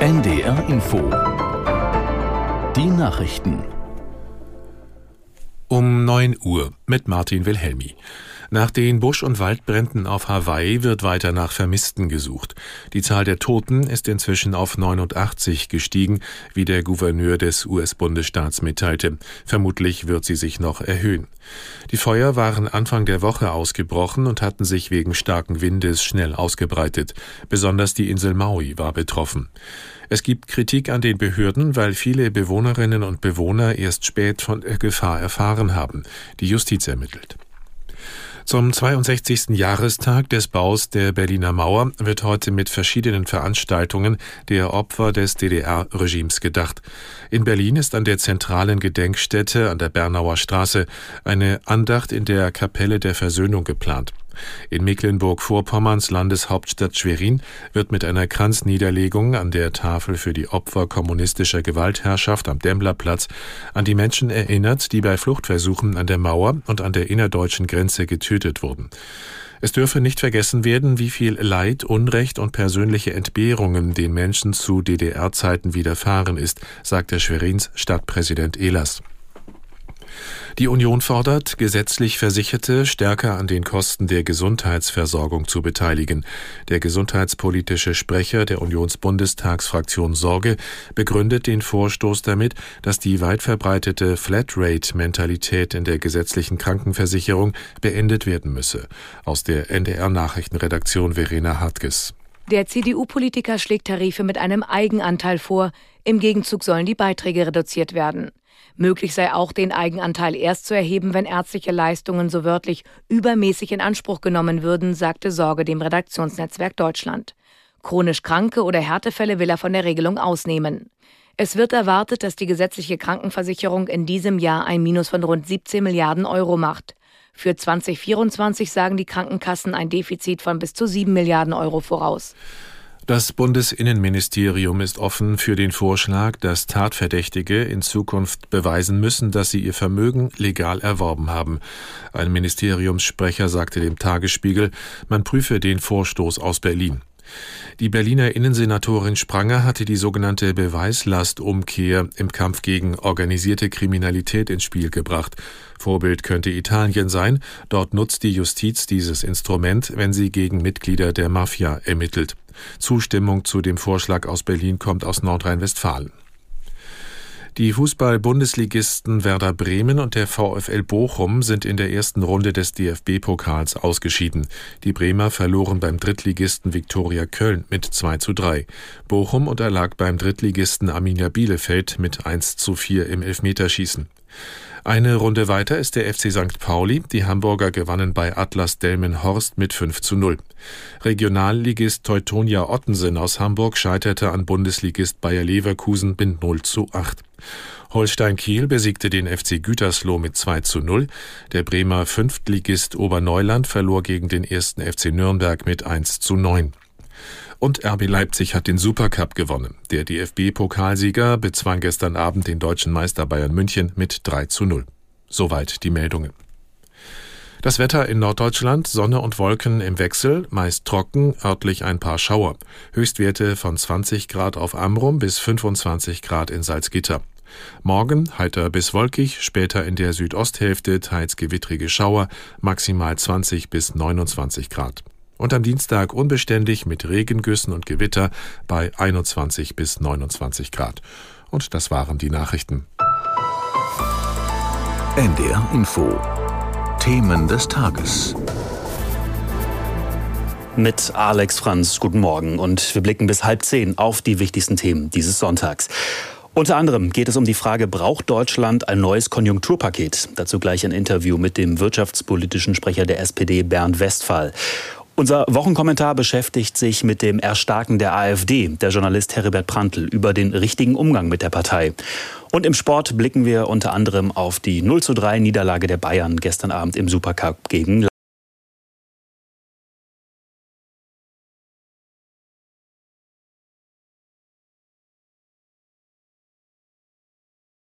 NDR Info. Die Nachrichten. Um 9 Uhr mit Martin Wilhelmi. Nach den Busch- und Waldbränden auf Hawaii wird weiter nach Vermissten gesucht. Die Zahl der Toten ist inzwischen auf 89 gestiegen, wie der Gouverneur des US-Bundesstaats mitteilte. Vermutlich wird sie sich noch erhöhen. Die Feuer waren Anfang der Woche ausgebrochen und hatten sich wegen starken Windes schnell ausgebreitet. Besonders die Insel Maui war betroffen. Es gibt Kritik an den Behörden, weil viele Bewohnerinnen und Bewohner erst spät von der Gefahr erfahren haben. Die Justiz ermittelt. Zum 62. Jahrestag des Baus der Berliner Mauer wird heute mit verschiedenen Veranstaltungen der Opfer des DDR-Regimes gedacht. In Berlin ist an der zentralen Gedenkstätte an der Bernauer Straße eine Andacht in der Kapelle der Versöhnung geplant. In Mecklenburg-Vorpommerns Landeshauptstadt Schwerin wird mit einer Kranzniederlegung an der Tafel für die Opfer kommunistischer Gewaltherrschaft am Demblerplatz an die Menschen erinnert, die bei Fluchtversuchen an der Mauer und an der innerdeutschen Grenze getötet wurden. Es dürfe nicht vergessen werden, wie viel Leid, Unrecht und persönliche Entbehrungen den Menschen zu DDR-Zeiten widerfahren ist, sagt der Schwerins Stadtpräsident Ehlers. Die Union fordert, gesetzlich Versicherte stärker an den Kosten der Gesundheitsversorgung zu beteiligen. Der gesundheitspolitische Sprecher der Unionsbundestagsfraktion Sorge begründet den Vorstoß damit, dass die weit verbreitete Flatrate-Mentalität in der gesetzlichen Krankenversicherung beendet werden müsse. Aus der NDR Nachrichtenredaktion Verena Hartges. Der CDU-Politiker schlägt Tarife mit einem Eigenanteil vor. Im Gegenzug sollen die Beiträge reduziert werden. Möglich sei auch, den Eigenanteil erst zu erheben, wenn ärztliche Leistungen so wörtlich übermäßig in Anspruch genommen würden, sagte Sorge dem Redaktionsnetzwerk Deutschland. Chronisch Kranke oder Härtefälle will er von der Regelung ausnehmen. Es wird erwartet, dass die gesetzliche Krankenversicherung in diesem Jahr ein Minus von rund 17 Milliarden Euro macht. Für 2024 sagen die Krankenkassen ein Defizit von bis zu 7 Milliarden Euro voraus. Das Bundesinnenministerium ist offen für den Vorschlag, dass Tatverdächtige in Zukunft beweisen müssen, dass sie ihr Vermögen legal erworben haben. Ein Ministeriumssprecher sagte dem Tagesspiegel, man prüfe den Vorstoß aus Berlin. Die Berliner Innensenatorin Spranger hatte die sogenannte Beweislastumkehr im Kampf gegen organisierte Kriminalität ins Spiel gebracht. Vorbild könnte Italien sein. Dort nutzt die Justiz dieses Instrument, wenn sie gegen Mitglieder der Mafia ermittelt. Zustimmung zu dem Vorschlag aus Berlin kommt aus Nordrhein-Westfalen. Die Fußball-Bundesligisten Werder Bremen und der VfL Bochum sind in der ersten Runde des DFB-Pokals ausgeschieden. Die Bremer verloren beim Drittligisten Viktoria Köln mit 2 zu 3. Bochum unterlag beim Drittligisten Arminia Bielefeld mit 1 zu 4 im Elfmeterschießen. Eine Runde weiter ist der FC St. Pauli. Die Hamburger gewannen bei Atlas Delmenhorst mit 5 zu 0. Regionalligist Teutonia Ottensen aus Hamburg scheiterte an Bundesligist Bayer Leverkusen mit 0 zu 8. Holstein Kiel besiegte den FC Gütersloh mit 2 zu 0. Der Bremer Fünftligist Oberneuland verlor gegen den ersten FC Nürnberg mit 1 zu 9. Und RB Leipzig hat den Supercup gewonnen. Der DFB-Pokalsieger bezwang gestern Abend den deutschen Meister Bayern München mit 3 zu 0. Soweit die Meldungen. Das Wetter in Norddeutschland, Sonne und Wolken im Wechsel, meist trocken, örtlich ein paar Schauer. Höchstwerte von 20 Grad auf Amrum bis 25 Grad in Salzgitter. Morgen heiter bis wolkig, später in der Südosthälfte teils gewittrige Schauer, maximal 20 bis 29 Grad und am Dienstag unbeständig mit Regengüssen und Gewitter bei 21 bis 29 Grad. Und das waren die Nachrichten. NDR Info. Themen des Tages. Mit Alex Franz, guten Morgen. Und wir blicken bis halb zehn auf die wichtigsten Themen dieses Sonntags. Unter anderem geht es um die Frage, braucht Deutschland ein neues Konjunkturpaket? Dazu gleich ein Interview mit dem wirtschaftspolitischen Sprecher der SPD, Bernd Westphal. Unser Wochenkommentar beschäftigt sich mit dem Erstarken der AfD. Der Journalist Heribert Prantl über den richtigen Umgang mit der Partei. Und im Sport blicken wir unter anderem auf die 0 zu 3 Niederlage der Bayern gestern Abend im Supercup gegen